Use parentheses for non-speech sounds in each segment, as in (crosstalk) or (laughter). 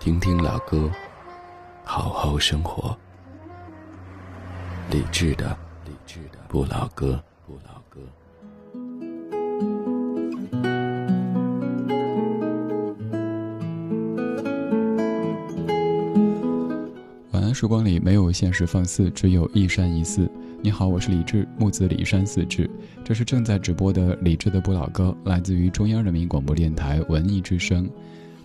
听听老歌，好好生活。理智的，理智的不老歌，不老歌。晚安，时光里没有现实放肆，只有一山一寺。你好，我是李志，木子李山寺志。这是正在直播的李志的不老歌，来自于中央人民广播电台文艺之声。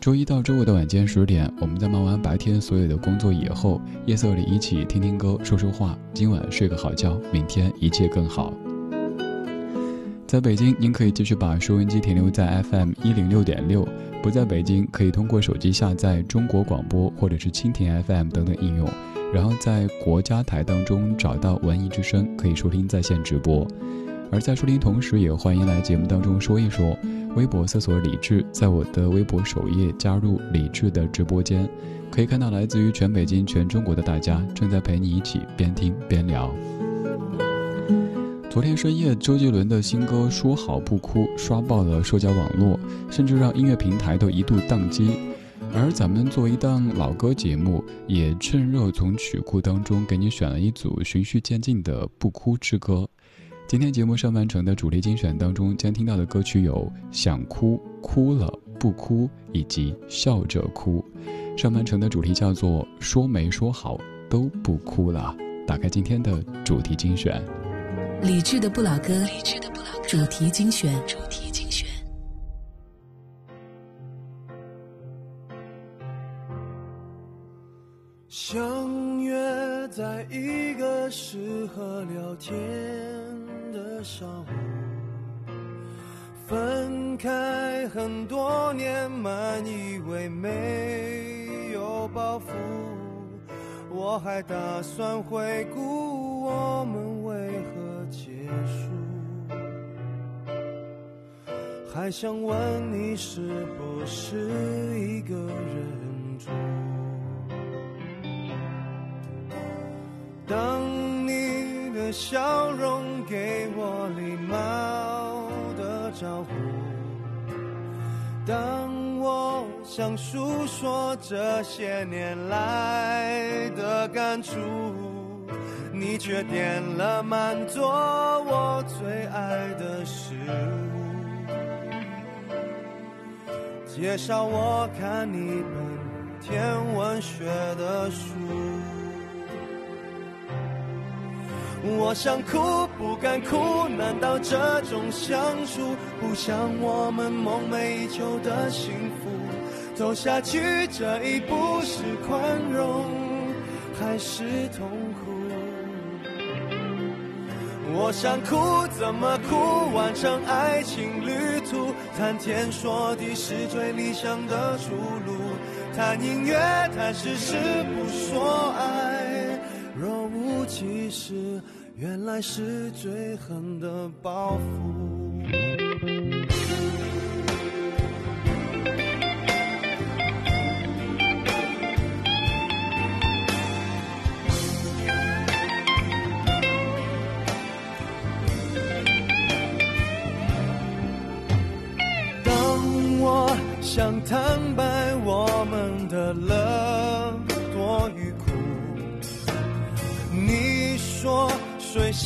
周一到周五的晚间十点，我们在忙完白天所有的工作以后，夜色里一起听听歌，说说话。今晚睡个好觉，明天一切更好。在北京，您可以继续把收音机停留在 FM 一零六点六；不在北京，可以通过手机下载中国广播或者是蜻蜓 FM 等等应用，然后在国家台当中找到文艺之声，可以收听在线直播。而在收听同时，也欢迎来节目当中说一说。微博搜索李智，在我的微博首页加入李智的直播间，可以看到来自于全北京、全中国的大家正在陪你一起边听边聊。昨天深夜，周杰伦的新歌《说好不哭》刷爆了社交网络，甚至让音乐平台都一度宕机。而咱们作为一档老歌节目，也趁热从曲库当中给你选了一组循序渐进的不哭之歌。今天节目上半程的主题精选当中，将听到的歌曲有《想哭哭了不哭》以及《笑着哭》。上半程的主题叫做“说没说好都不哭了”。打开今天的主题精选，理智的不老歌，理智的不老歌主题精选，主题精选。相约在一个适合聊天。上午，分开很多年，满以为没有包袱。我还打算回顾我们为何结束，还想问你是不是一个人住。当。的笑容给我礼貌的招呼。当我想诉说这些年来的感触，你却点了满桌我最爱的食物，介绍我看一本天文学的书。我想哭不敢哭，难道这种相处不像我们梦寐以求的幸福？走下去这一步是宽容还是痛苦？我想哭怎么哭？完成爱情旅途，谈天说地是最理想的出路。谈音乐，谈事实，不说爱，其实。原来是最狠的报复。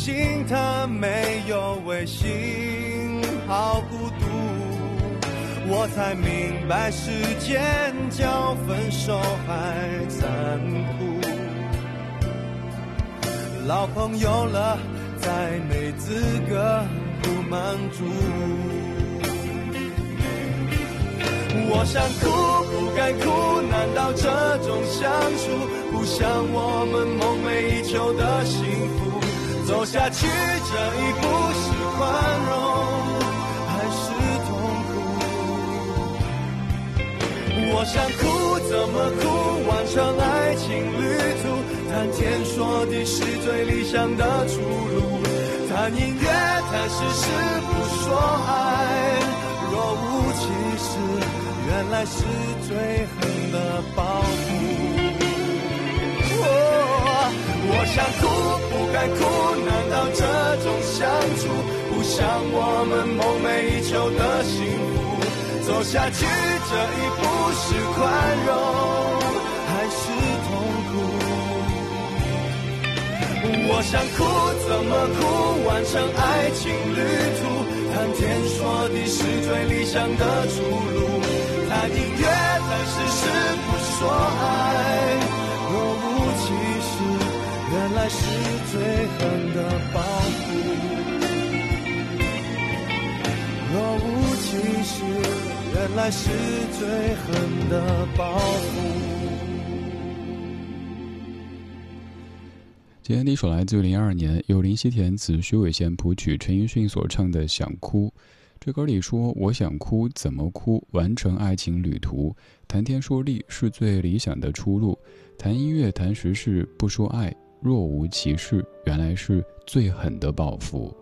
睡醒，他没有微信，好孤独。我才明白，时间叫分手还残酷。老朋友了，再没资格不满足。我想哭，不敢哭，难道这种相处不像我们梦寐以求的幸福？走下去这一步是宽容还是痛苦？我想哭怎么哭，完成爱情旅途，谈天说地是最理想的出路，谈音乐谈事实不说爱，若无其事，原来是最狠的报复。我想哭不该哭，难道这种相处不像我们梦寐以求的幸福？走下去这一步是宽容还是痛苦？我想哭怎么哭？完成爱情旅途，谈天说地是最理想的出路。谈音乐谈事实不说爱，是最狠的报复。若无其事。原来是最狠的报复。今天第一首来自于零二年由林夕填词、徐伟贤谱曲、陈奕迅所唱的《想哭》。这歌里说：“我想哭，怎么哭？完成爱情旅途，谈天说地是最理想的出路。谈音乐，谈时事，不说爱，若无其事，原来是最狠的报复。”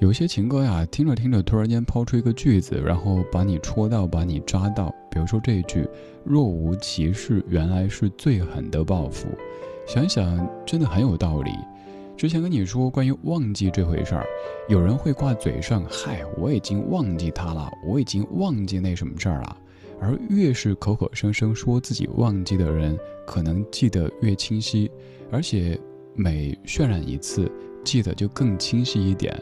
有些情歌呀，听着听着，突然间抛出一个句子，然后把你戳到，把你扎到。比如说这一句“若无其事”，原来是最狠的报复。想想真的很有道理。之前跟你说关于忘记这回事儿，有人会挂嘴上“嗨，我已经忘记他了，我已经忘记那什么事儿了”，而越是口口声声说自己忘记的人，可能记得越清晰，而且每渲染一次，记得就更清晰一点。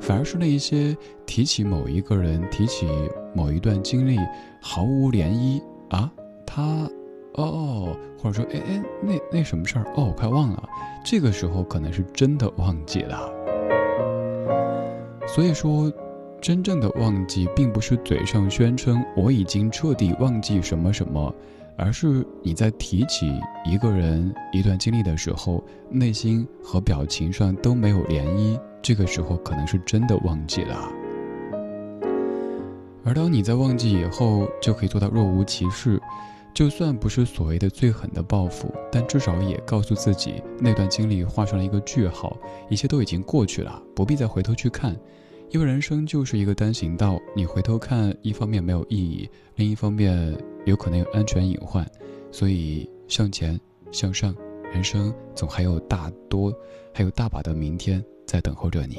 反而是那一些提起某一个人、提起某一段经历毫无涟漪啊，他，哦，或者说，哎哎，那那什么事儿？哦，我快忘了。这个时候可能是真的忘记了。所以说，真正的忘记，并不是嘴上宣称我已经彻底忘记什么什么，而是你在提起一个人、一段经历的时候，内心和表情上都没有涟漪。这个时候可能是真的忘记了，而当你在忘记以后，就可以做到若无其事。就算不是所谓的最狠的报复，但至少也告诉自己，那段经历画上了一个句号，一切都已经过去了，不必再回头去看。因为人生就是一个单行道，你回头看，一方面没有意义，另一方面有可能有安全隐患。所以向前向上，人生总还有大多，还有大把的明天。在等候着你。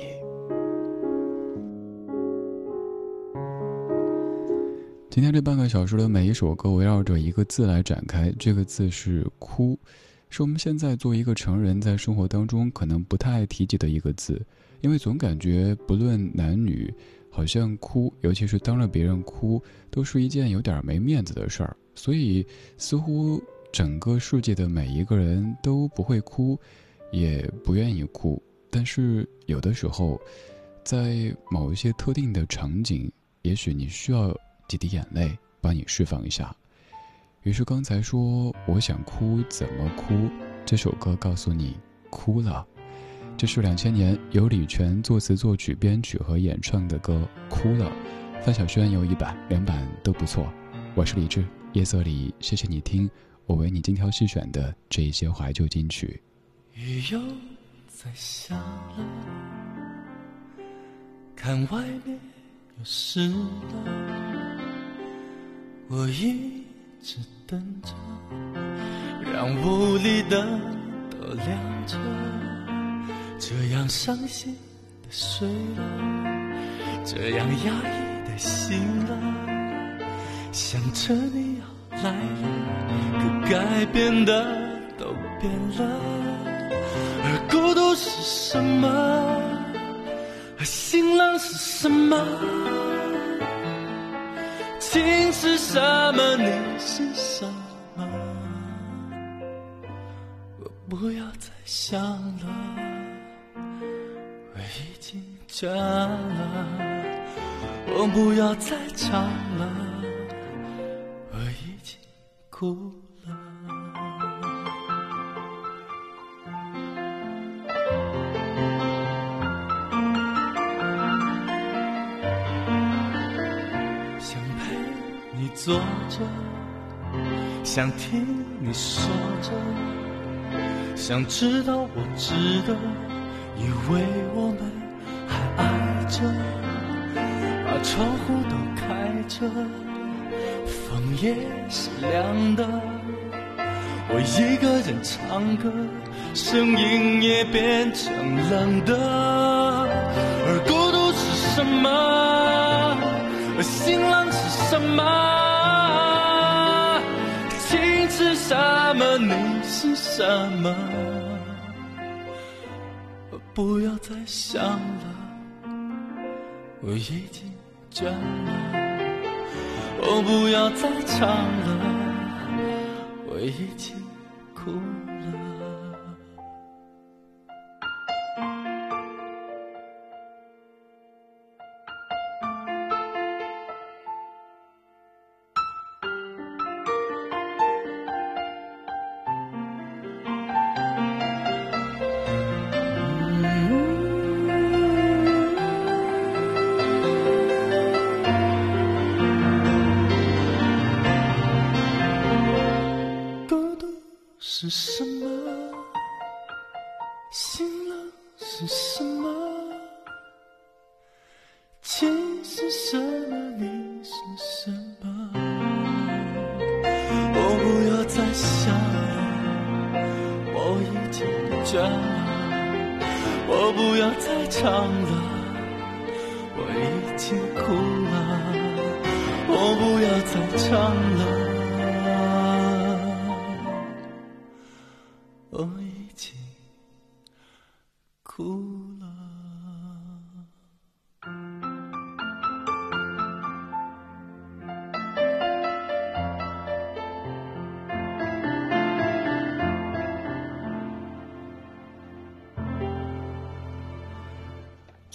今天这半个小时的每一首歌围绕着一个字来展开，这个字是“哭”，是我们现在作为一个成人在生活当中可能不太爱提及的一个字，因为总感觉不论男女，好像哭，尤其是当着别人哭，都是一件有点没面子的事儿，所以似乎整个世界的每一个人都不会哭，也不愿意哭。但是有的时候，在某一些特定的场景，也许你需要几滴眼泪帮你释放一下。于是刚才说我想哭怎么哭，这首歌告诉你哭了。这是两千年由李泉作词作曲编曲和演唱的歌《哭了》，范晓萱有一版，两版都不错。我是李志，夜色里，谢谢你听我为你精挑细选的这一些怀旧金曲。雨又在下了，看外面又湿了，我一直等着，让屋里灯都亮着，这样伤心的睡了，这样压抑的醒了，想着你要来了，可改变的都变了。而孤独是什么？而心冷是什么？情是什么？你是什么？我不要再想了，倦了。我不要再唱了，我已经哭了。想陪你。坐着，想听你说着，想知道我值得，以为我们着，把窗户都开着，风也是凉的，我一个人唱歌，声音也变成冷的，而孤独是什么？而心冷是什么？情是什么？你是什么？不要再想了，我已经倦了。我，不要再唱了，我已经哭了。some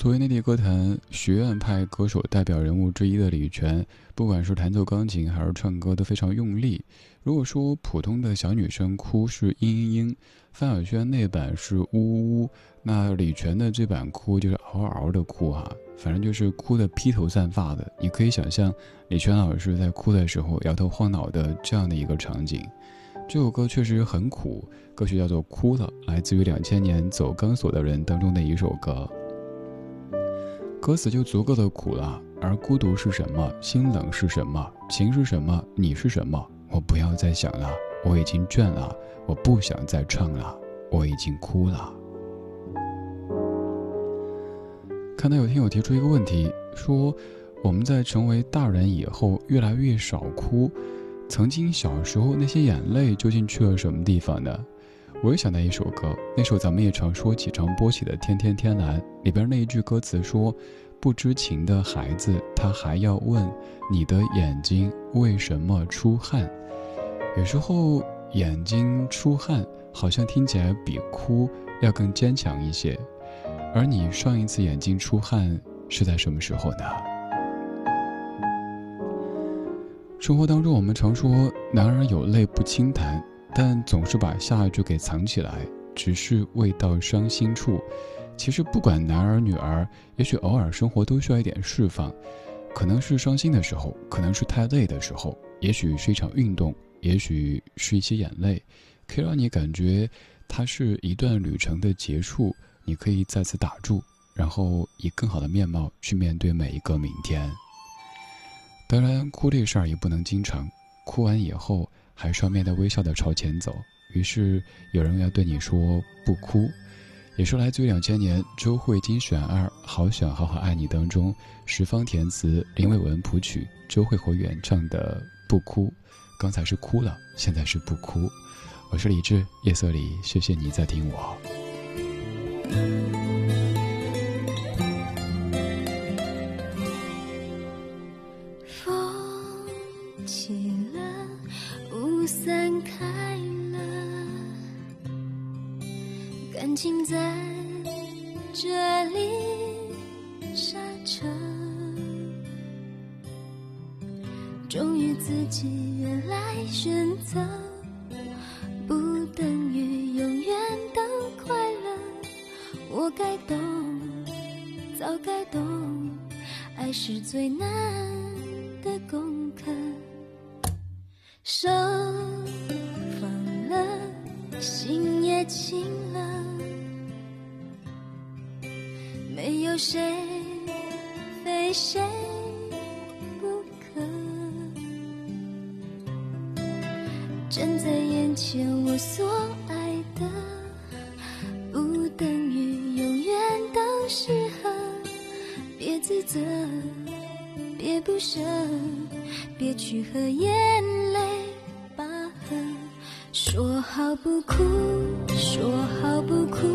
作为内地歌坛学院派歌手代表人物之一的李泉，不管是弹奏钢琴还是唱歌都非常用力。如果说普通的小女生哭是嘤嘤嘤，范晓萱那版是呜呜呜，那李泉的这版哭就是嗷嗷的哭啊，反正就是哭的披头散发的。你可以想象李泉老师在哭的时候摇头晃脑的这样的一个场景。这首歌确实很苦，歌曲叫做《哭了》，来自于两千年走钢索的人当中的一首歌。歌词就足够的苦了，而孤独是什么？心冷是什么？情是什么？你是什么？我不要再想了，我已经倦了，我不想再唱了，我已经哭了。看到有听友提出一个问题，说我们在成为大人以后越来越少哭，曾经小时候那些眼泪究竟去了什么地方呢？我又想到一首歌，那首咱们也常说起、常播起的《天天天蓝》里边那一句歌词说：“不知情的孩子，他还要问你的眼睛为什么出汗。”有时候眼睛出汗，好像听起来比哭要更坚强一些。而你上一次眼睛出汗是在什么时候呢？生活当中，我们常说“男儿有泪不轻弹”。但总是把下一句给藏起来，只是未到伤心处。其实不管男儿女儿，也许偶尔生活都需要一点释放，可能是伤心的时候，可能是太累的时候，也许是一场运动，也许是一些眼泪，可以让你感觉它是一段旅程的结束。你可以再次打住，然后以更好的面貌去面对每一个明天。当然，哭这事儿也不能经常，哭完以后。还是要面带微笑的朝前走。于是有人要对你说不哭，也是来自于两千年周慧精选二《好想好好爱你》当中，十方填词，林伟文谱曲，周慧和原唱的不哭。刚才是哭了，现在是不哭。我是李志，夜色里，谢谢你在听我。情在这里刹车，忠于自己，原来选择不等于永远都快乐。我该懂，早该懂，爱是最难的功课。手放了，心也轻了，没有谁非谁不可。站在眼前，我所爱的，不等于永远都适合。别自责，别不舍，别去和眼泪拔河。说好不哭，说好不哭，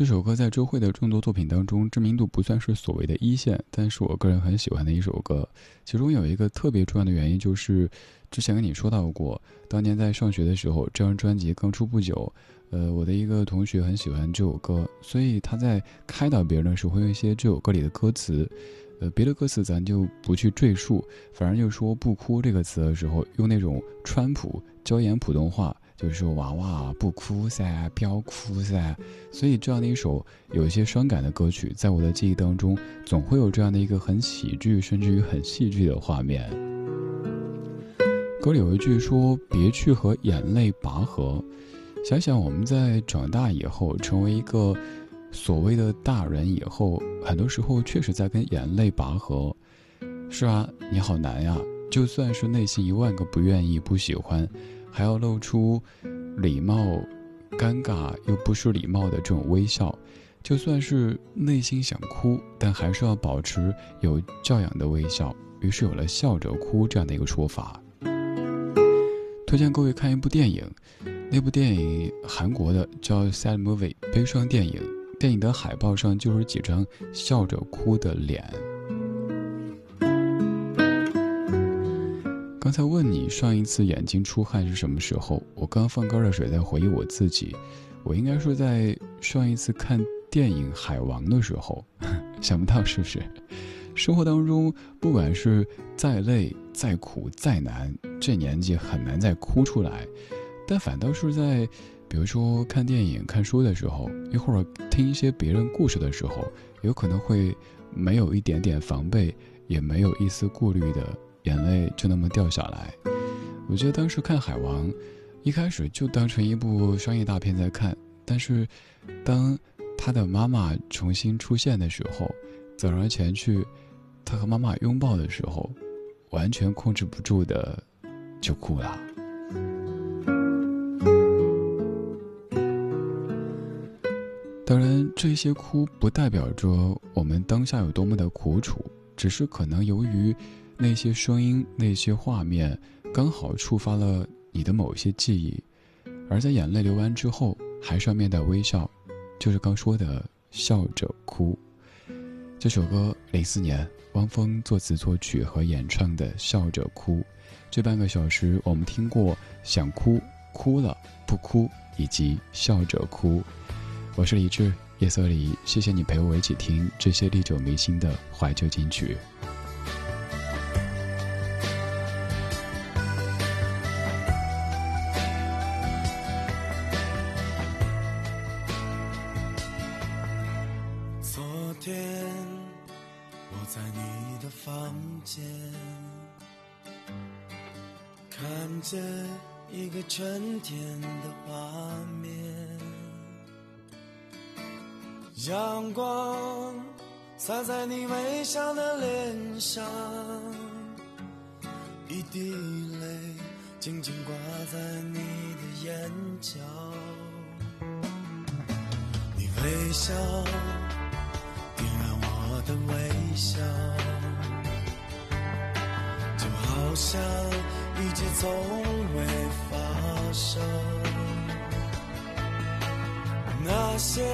这首歌在周蕙的众多作品当中知名度不算是所谓的一线，但是我个人很喜欢的一首歌。其中有一个特别重要的原因，就是之前跟你说到过，当年在上学的时候，这张专辑刚出不久，呃，我的一个同学很喜欢这首歌，所以他在开导别人的时候会用一些这首歌里的歌词，呃，别的歌词咱就不去赘述，反正就说“不哭”这个词的时候，用那种川普椒盐普通话。就是说，娃娃不哭噻，不要哭噻。所以这样的一首有一些伤感的歌曲，在我的记忆当中，总会有这样的一个很喜剧，甚至于很戏剧的画面。歌里有一句说：“别去和眼泪拔河。”想想我们在长大以后，成为一个所谓的大人以后，很多时候确实在跟眼泪拔河。是啊，你好难呀！就算是内心一万个不愿意、不喜欢。还要露出礼貌、尴尬又不失礼貌的这种微笑，就算是内心想哭，但还是要保持有教养的微笑。于是有了“笑着哭”这样的一个说法。推荐各位看一部电影，那部电影韩国的叫《Sad Movie》悲伤电影，电影的海报上就是几张笑着哭的脸。刚才问你上一次眼睛出汗是什么时候？我刚放干热水在回忆我自己，我应该是在上一次看电影《海王》的时候，(laughs) 想不到是不是？生活当中，不管是再累、再苦、再难，这年纪很难再哭出来，但反倒是在，比如说看电影、看书的时候，一会儿听一些别人故事的时候，有可能会没有一点点防备，也没有一丝顾虑的，眼泪就那么掉下来。我觉得当时看《海王》，一开始就当成一部商业大片在看，但是，当他的妈妈重新出现的时候，走上前去。他和妈妈拥抱的时候，完全控制不住的就哭了。当然，这些哭不代表着我们当下有多么的苦楚，只是可能由于那些声音、那些画面刚好触发了你的某些记忆，而在眼泪流完之后，还是要面带微笑，就是刚说的笑着哭。这首歌零四年。汪峰作词作曲和演唱的《笑着哭》，这半个小时我们听过想哭、哭了、不哭以及笑着哭。我是李志，夜色里，谢谢你陪我一起听这些历久弥新的怀旧金曲。微笑点燃我的微笑，就好像一切从未发。生那些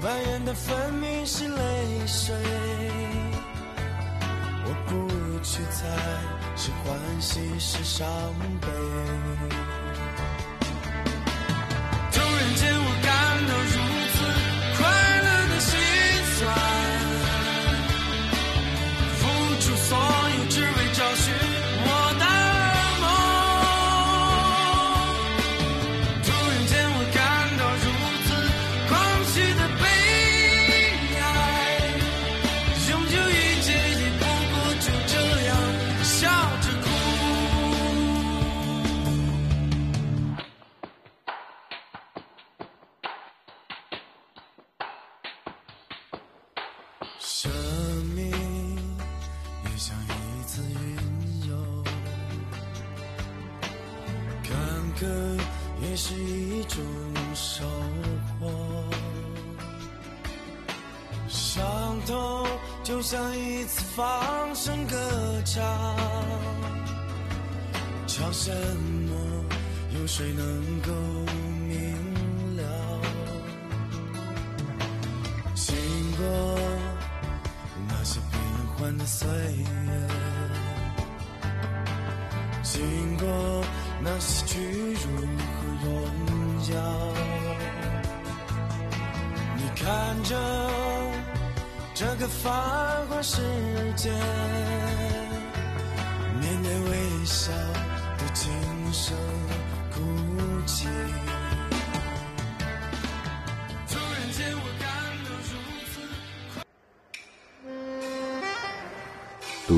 蔓延的分明是泪水，我不去猜是欢喜是伤悲。的岁月，经过那些屈辱和荣耀，你看着。这个繁华世界，面带微笑的轻声哭泣。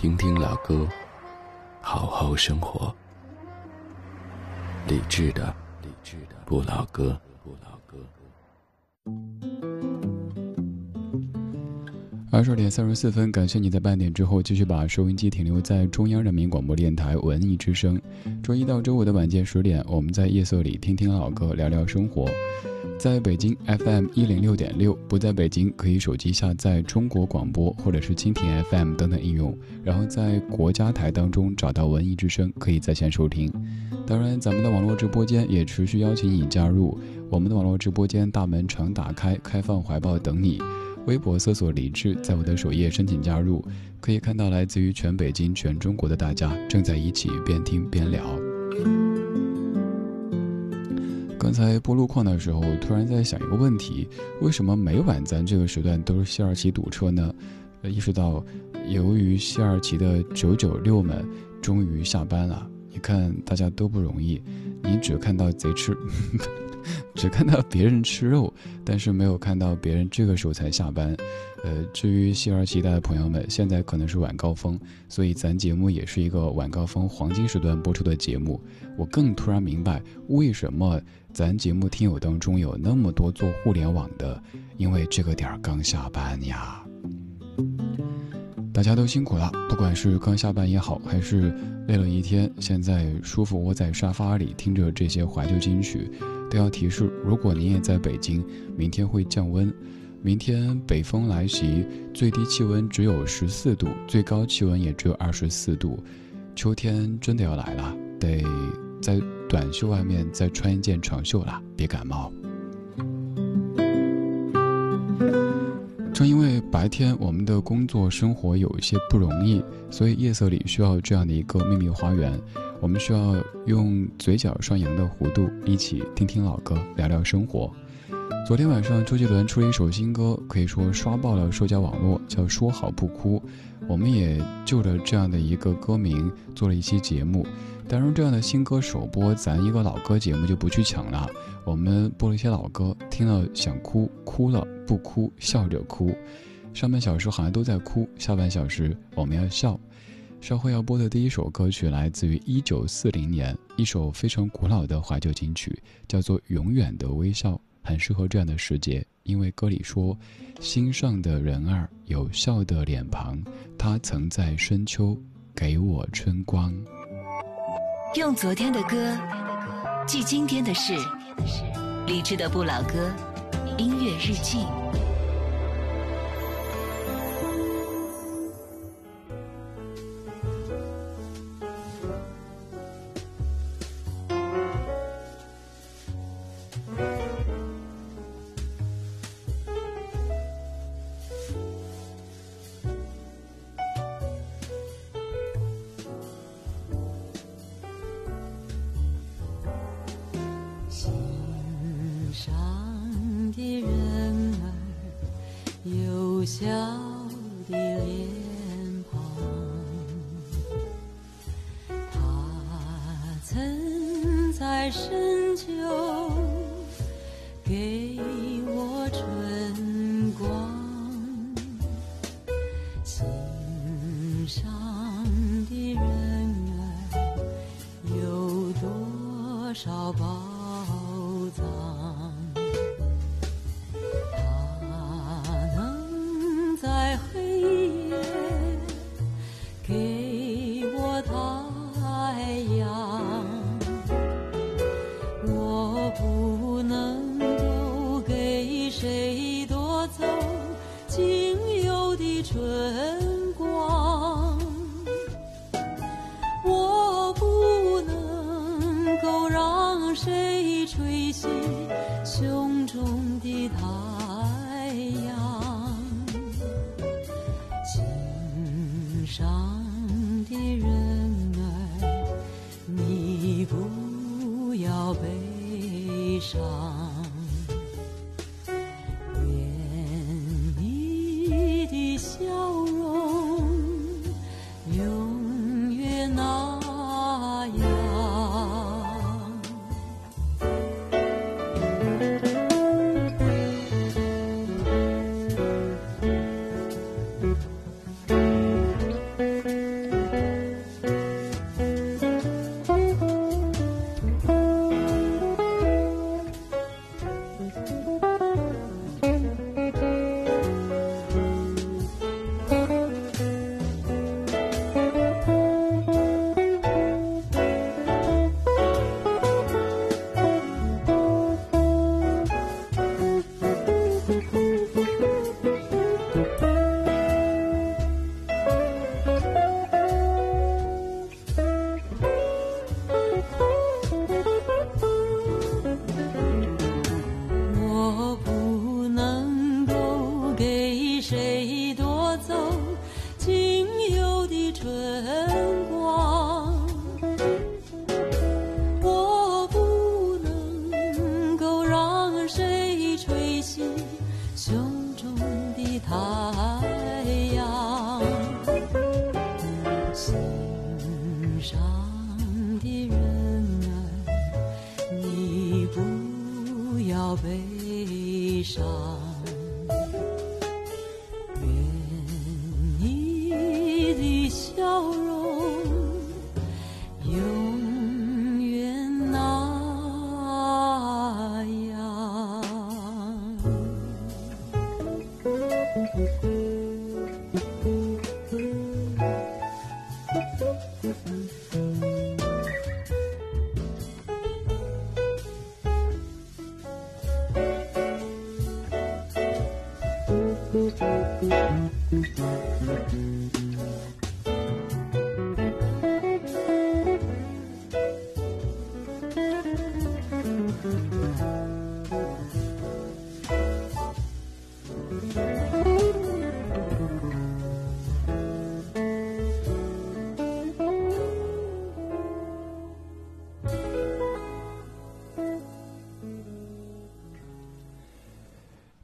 听听老歌，好好生活。理智的，理智的不老歌。不老歌二十点三十四分，感谢你在半点之后继续把收音机停留在中央人民广播电台文艺之声。周一到周五的晚间十点，我们在夜色里听听老歌，聊聊生活。在北京 FM 一零六点六，不在北京可以手机下载中国广播或者是蜻蜓 FM 等等应用，然后在国家台当中找到文艺之声，可以在线收听。当然，咱们的网络直播间也持续邀请你加入，我们的网络直播间大门常打开，开放怀抱等你。微博搜索李志，在我的首页申请加入，可以看到来自于全北京、全中国的大家正在一起边听边聊。刚才播路况的时候，突然在想一个问题：为什么每晚咱这个时段都是西二旗堵车呢？意识到，由于西二旗的九九六们终于下班了。你看，大家都不容易，你只看到贼吃。(laughs) 只看到别人吃肉，但是没有看到别人这个时候才下班。呃，至于西二旗的朋友们，现在可能是晚高峰，所以咱节目也是一个晚高峰黄金时段播出的节目。我更突然明白，为什么咱节目听友当中有那么多做互联网的，因为这个点儿刚下班呀。大家都辛苦了，不管是刚下班也好，还是累了一天，现在舒服窝在沙发里听着这些怀旧金曲。都要提示：如果您也在北京，明天会降温。明天北风来袭，最低气温只有十四度，最高气温也只有二十四度。秋天真的要来了，得在短袖外面再穿一件长袖啦，别感冒。正因为白天我们的工作生活有一些不容易，所以夜色里需要这样的一个秘密花园。我们需要用嘴角上扬的弧度，一起听听老歌，聊聊生活。昨天晚上，周杰伦出了一首新歌，可以说刷爆了社交网络，叫《说好不哭》。我们也就着这样的一个歌名做了一期节目。当然，这样的新歌首播，咱一个老歌节目就不去抢了。我们播了一些老歌，听了想哭，哭了不哭，笑着哭。上半小时好像都在哭，下半小时我们要笑。稍后要播的第一首歌曲来自于一九四零年，一首非常古老的怀旧金曲，叫做《永远的微笑》，很适合这样的时节，因为歌里说：“心上的人儿有笑的脸庞，他曾在深秋给我春光。”用昨天的歌记今天的事，理智的不老歌，音乐日记。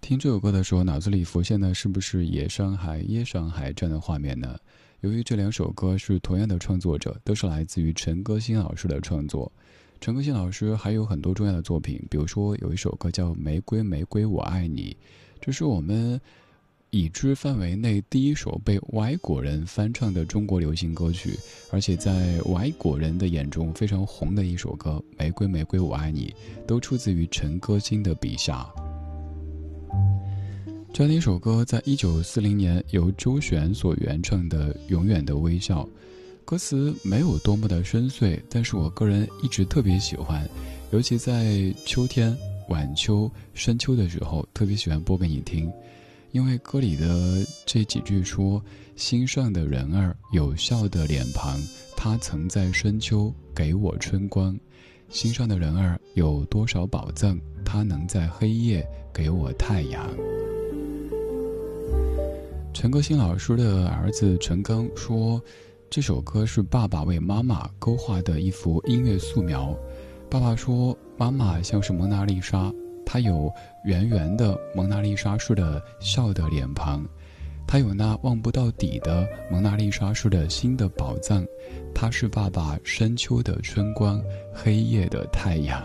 听这首歌的时候，脑子里浮现的是不是“野上海”“夜上海”这样的画面呢？由于这两首歌是同样的创作者，都是来自于陈歌辛老师的创作。陈歌辛老师还有很多重要的作品，比如说有一首歌叫《玫瑰玫瑰我爱你》，这是我们已知范围内第一首被外国人翻唱的中国流行歌曲，而且在外国人的眼中非常红的一首歌《玫瑰玫瑰我爱你》，都出自于陈歌辛的笔下。这样的一首歌，在一九四零年由周璇所原唱的《永远的微笑》，歌词没有多么的深邃，但是我个人一直特别喜欢，尤其在秋天、晚秋、深秋的时候，特别喜欢播给你听，因为歌里的这几句说：“心上的人儿有笑的脸庞，他曾在深秋给我春光；心上的人儿有多少宝藏，他能在黑夜给我太阳。”陈可辛老师的儿子陈刚说：“这首歌是爸爸为妈妈勾画的一幅音乐素描。爸爸说，妈妈像是蒙娜丽莎，她有圆圆的蒙娜丽莎式的笑的脸庞，她有那望不到底的蒙娜丽莎式的心的宝藏，她是爸爸深秋的春光，黑夜的太阳。”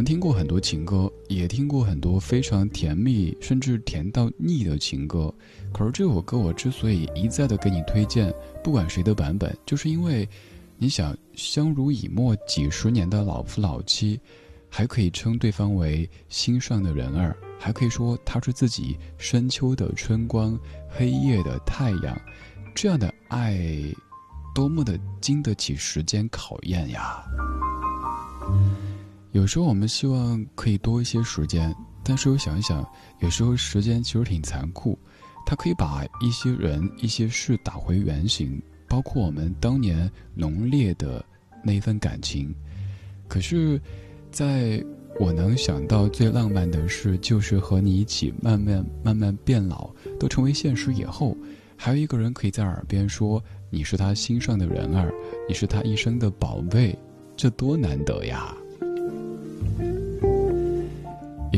们听过很多情歌，也听过很多非常甜蜜，甚至甜到腻的情歌。可是这首歌我之所以一再的给你推荐，不管谁的版本，就是因为，你想相濡以沫几十年的老夫老妻，还可以称对方为心上的人儿，还可以说他是自己深秋的春光，黑夜的太阳，这样的爱，多么的经得起时间考验呀！有时候我们希望可以多一些时间，但是又想一想，有时候时间其实挺残酷，它可以把一些人、一些事打回原形，包括我们当年浓烈的那一份感情。可是，在我能想到最浪漫的事，就是和你一起慢慢慢慢变老，都成为现实以后，还有一个人可以在耳边说：“你是他心上的人儿，你是他一生的宝贝。”这多难得呀！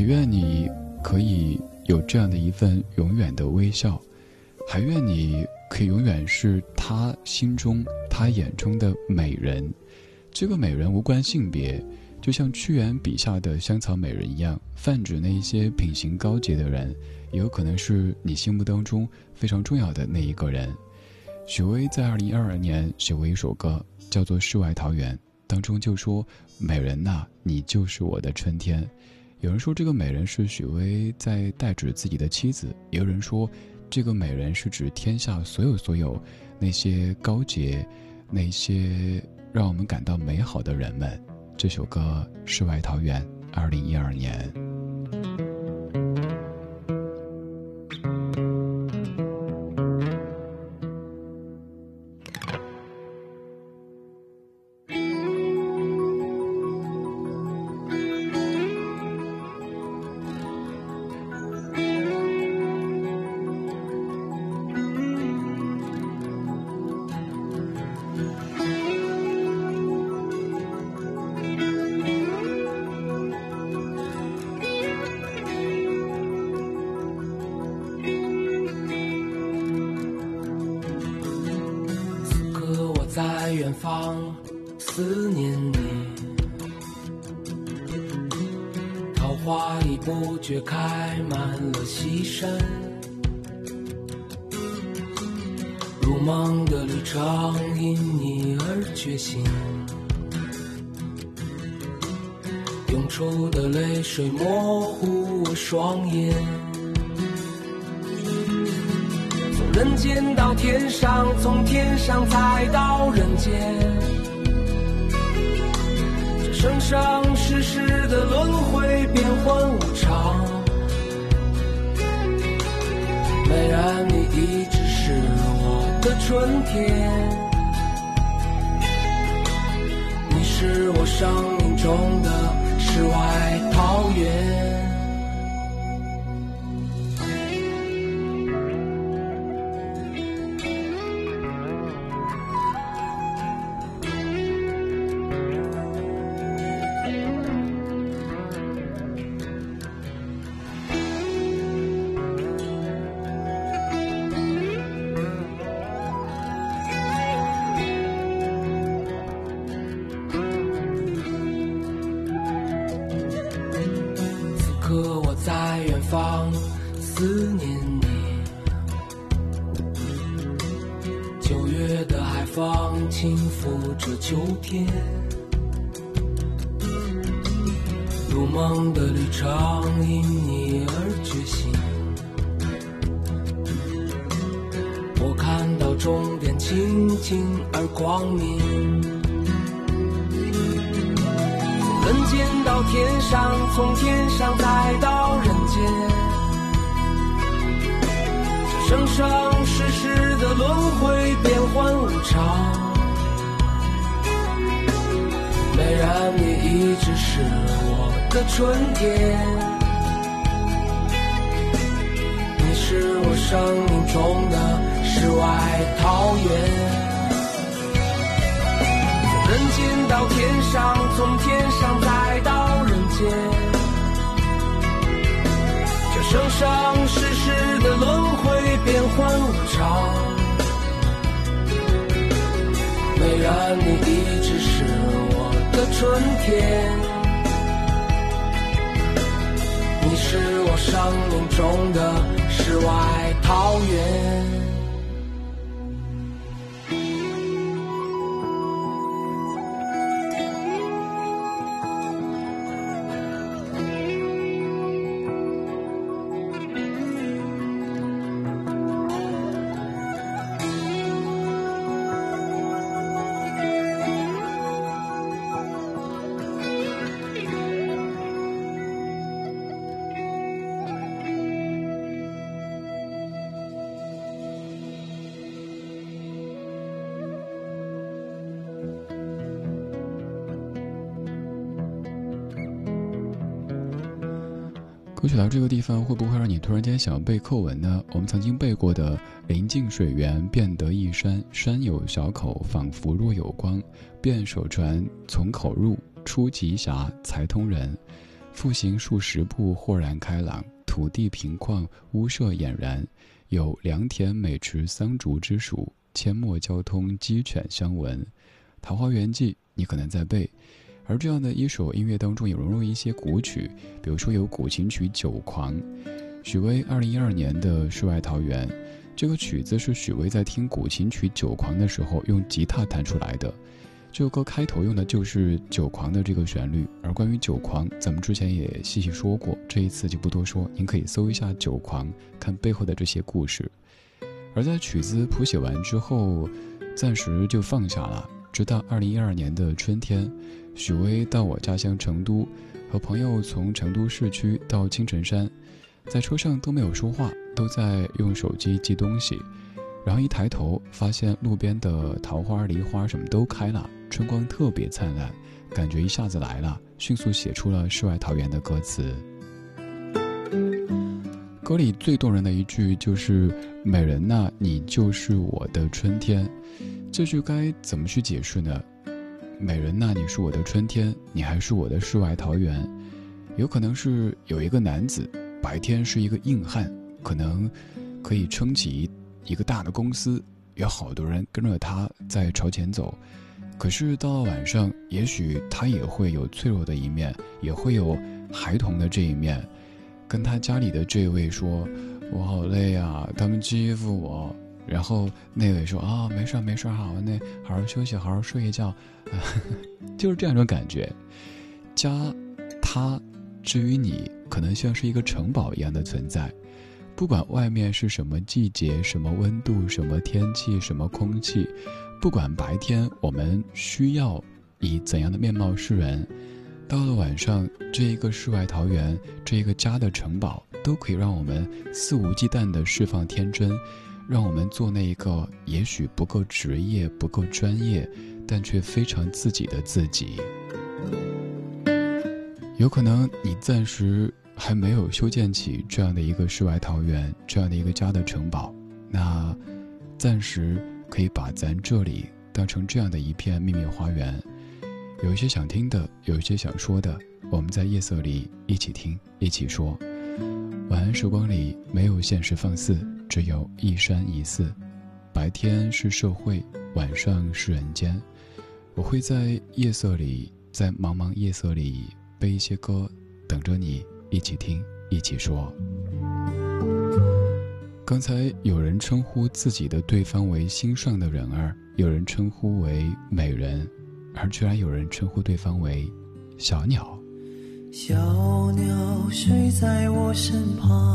愿你可以有这样的一份永远的微笑，还愿你可以永远是他心中、他眼中的美人。这个美人无关性别，就像屈原笔下的香草美人一样，泛指那些品行高洁的人，也有可能是你心目当中非常重要的那一个人。许巍在二零二二年写过一首歌，叫做《世外桃源》，当中就说：“美人呐，你就是我的春天。”有人说这个美人是许巍在代指自己的妻子，也有人说，这个美人是指天下所有所有那些高洁、那些让我们感到美好的人们。这首歌《世外桃源》，二零一二年。双眼。从人间到天上，从天上再到人间，这生生世世的轮回变幻无常。美人，你一直是我的春天，你是我生命中的世外桃源。光明从人间到天上从天上再到人间，这生生世世的轮回变幻无常。美人，你一直是我的春天，你是我生命中的世外桃源。人间到天上，从天上再到人间。这生生世世的轮回变幻无常，美人，你一直是我的春天，你是我生命中的世外桃源。这个地方，会不会让你突然间想背课文呢？我们曾经背过的“临近水源，便得一山，山有小口，仿佛若有光。便手船从口入，出极狭，才通人。复行数十步，豁然开朗，土地平旷，屋舍俨然，有良田美池桑竹之属，阡陌交通，鸡犬相闻。《桃花源记》，你可能在背。而这样的一首音乐当中，也融入一些古曲，比如说有古琴曲《酒狂》，许巍二零一二年的《世外桃源》，这个曲子是许巍在听古琴曲《酒狂》的时候用吉他弹出来的。这首歌开头用的就是《酒狂》的这个旋律。而关于《酒狂》，咱们之前也细细说过，这一次就不多说，您可以搜一下《酒狂》，看背后的这些故事。而在曲子谱写完之后，暂时就放下了，直到二零一二年的春天。许巍到我家乡成都，和朋友从成都市区到青城山，在车上都没有说话，都在用手机记东西。然后一抬头，发现路边的桃花、梨花什么都开了，春光特别灿烂，感觉一下子来了，迅速写出了《世外桃源》的歌词。歌里最动人的一句就是“美人呐，你就是我的春天”，这句该怎么去解释呢？美人呐，你是我的春天，你还是我的世外桃源。有可能是有一个男子，白天是一个硬汉，可能可以撑起一个大的公司，有好多人跟着他在朝前走。可是到了晚上，也许他也会有脆弱的一面，也会有孩童的这一面，跟他家里的这位说：“我好累啊，他们欺负我。”然后那位说：“啊，没事没事好，那好好休息，好好睡一觉。(laughs) ”就是这样一种感觉。家，它，至于你，可能像是一个城堡一样的存在。不管外面是什么季节、什么温度、什么天气、什么空气，不管白天我们需要以怎样的面貌示人，到了晚上，这一个世外桃源，这一个家的城堡，都可以让我们肆无忌惮地释放天真，让我们做那一个也许不够职业、不够专业，但却非常自己的自己。有可能你暂时。还没有修建起这样的一个世外桃源，这样的一个家的城堡，那暂时可以把咱这里当成这样的一片秘密花园。有一些想听的，有一些想说的，我们在夜色里一起听，一起说。晚安时光里没有现实放肆，只有一山一寺。白天是社会，晚上是人间。我会在夜色里，在茫茫夜色里背一些歌，等着你。一起听，一起说。刚才有人称呼自己的对方为心上的人儿，有人称呼为美人，而居然有人称呼对方为小鸟。小鸟睡在我身旁，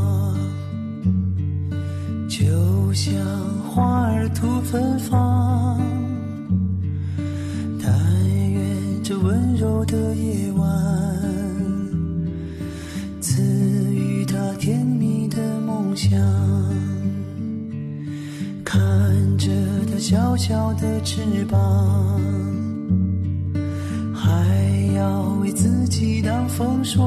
像花儿吐芬芳。但愿这温柔的夜晚。赐予他甜蜜的梦想，看着他小小的翅膀，还要为自己挡风霜，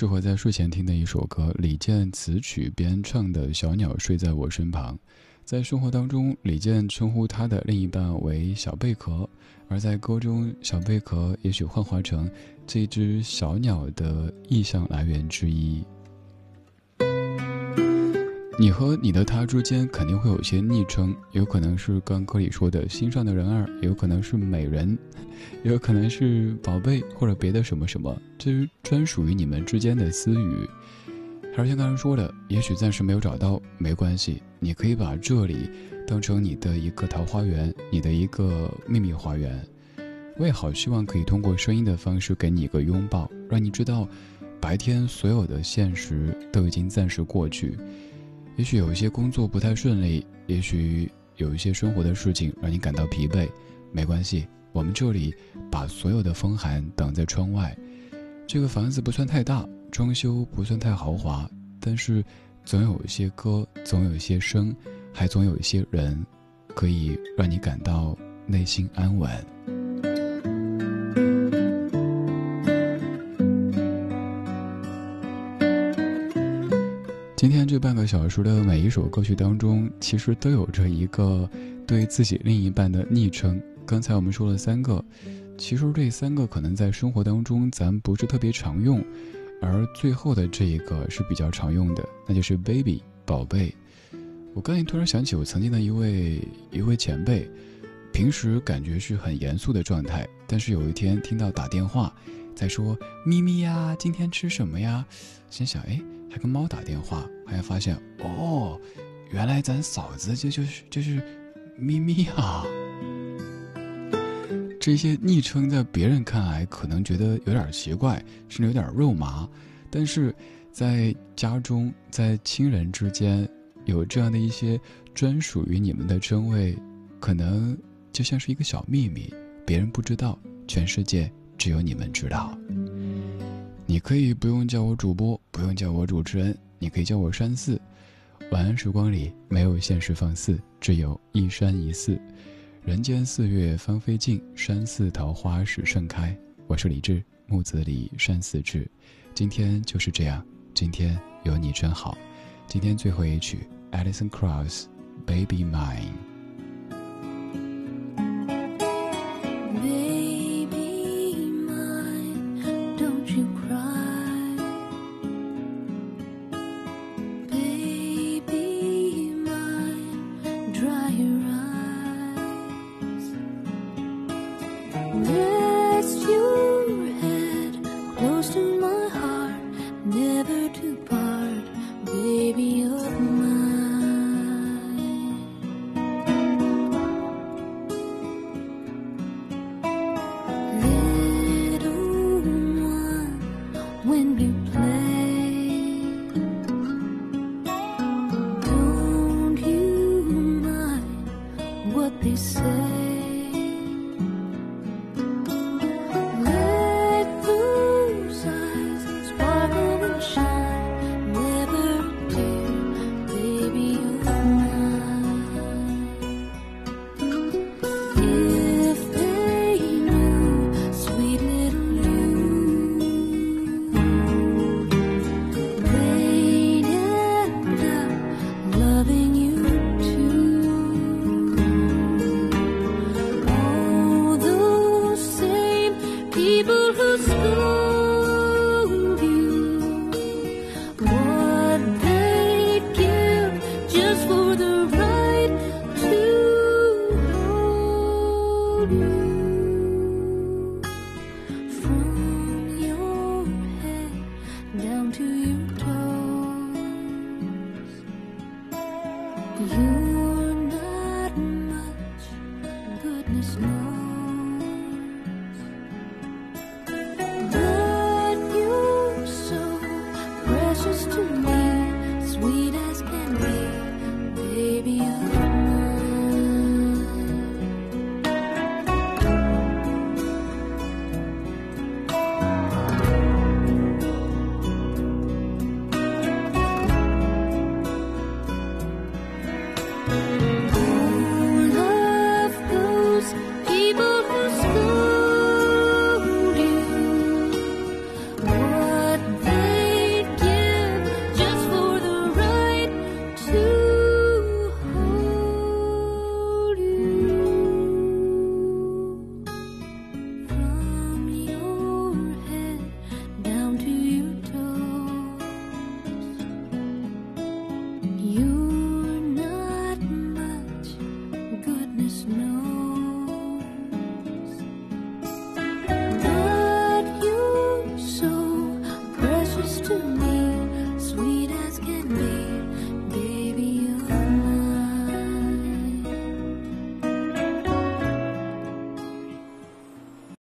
适合在睡前听的一首歌，李健词曲编唱的《小鸟睡在我身旁》。在生活当中，李健称呼他的另一半为小贝壳，而在歌中，小贝壳也许幻化成这只小鸟的意象来源之一。你和你的他之间肯定会有一些昵称，有可能是刚歌里说的心上的人儿，有可能是美人，也 (laughs) 有可能是宝贝或者别的什么什么，这是专属于你们之间的私语。还是像刚才说的，也许暂时没有找到，没关系，你可以把这里当成你的一个桃花源，你的一个秘密花园。我也好希望可以通过声音的方式给你一个拥抱，让你知道，白天所有的现实都已经暂时过去。也许有一些工作不太顺利，也许有一些生活的事情让你感到疲惫，没关系，我们这里把所有的风寒挡在窗外。这个房子不算太大，装修不算太豪华，但是总有一些歌，总有一些声，还总有一些人，可以让你感到内心安稳。半个小时的每一首歌曲当中，其实都有着一个对自己另一半的昵称。刚才我们说了三个，其实这三个可能在生活当中咱不是特别常用，而最后的这一个是比较常用的，那就是 baby 宝贝。我刚才突然想起我曾经的一位一位前辈，平时感觉是很严肃的状态，但是有一天听到打电话，在说咪咪呀，今天吃什么呀？心想哎。还跟猫打电话，后来发现哦，原来咱嫂子就就是就是咪咪啊。这些昵称在别人看来可能觉得有点奇怪，甚至有点肉麻，但是在家中，在亲人之间有这样的一些专属于你们的称谓，可能就像是一个小秘密，别人不知道，全世界只有你们知道。你可以不用叫我主播，不用叫我主持人，你可以叫我山寺。晚安时光里没有现实放肆，只有一山一寺。人间四月芳菲尽，山寺桃花始盛开。我是李志，木子李山寺志。今天就是这样，今天有你真好。今天最后一曲，Alison Krauss，Baby Mine。